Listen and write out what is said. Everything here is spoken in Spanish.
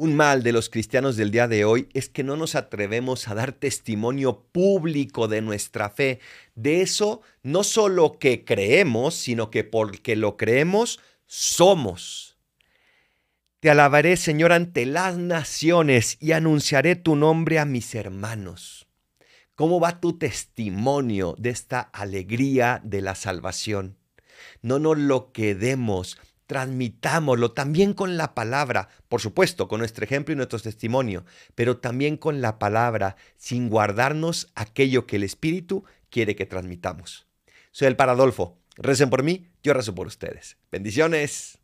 Un mal de los cristianos del día de hoy es que no nos atrevemos a dar testimonio público de nuestra fe, de eso no solo que creemos, sino que porque lo creemos, somos. Te alabaré, Señor, ante las naciones y anunciaré tu nombre a mis hermanos. ¿Cómo va tu testimonio de esta alegría de la salvación? No nos lo quedemos transmitámoslo también con la palabra, por supuesto, con nuestro ejemplo y nuestro testimonio, pero también con la palabra, sin guardarnos aquello que el Espíritu quiere que transmitamos. Soy el Paradolfo. Recen por mí, yo rezo por ustedes. Bendiciones.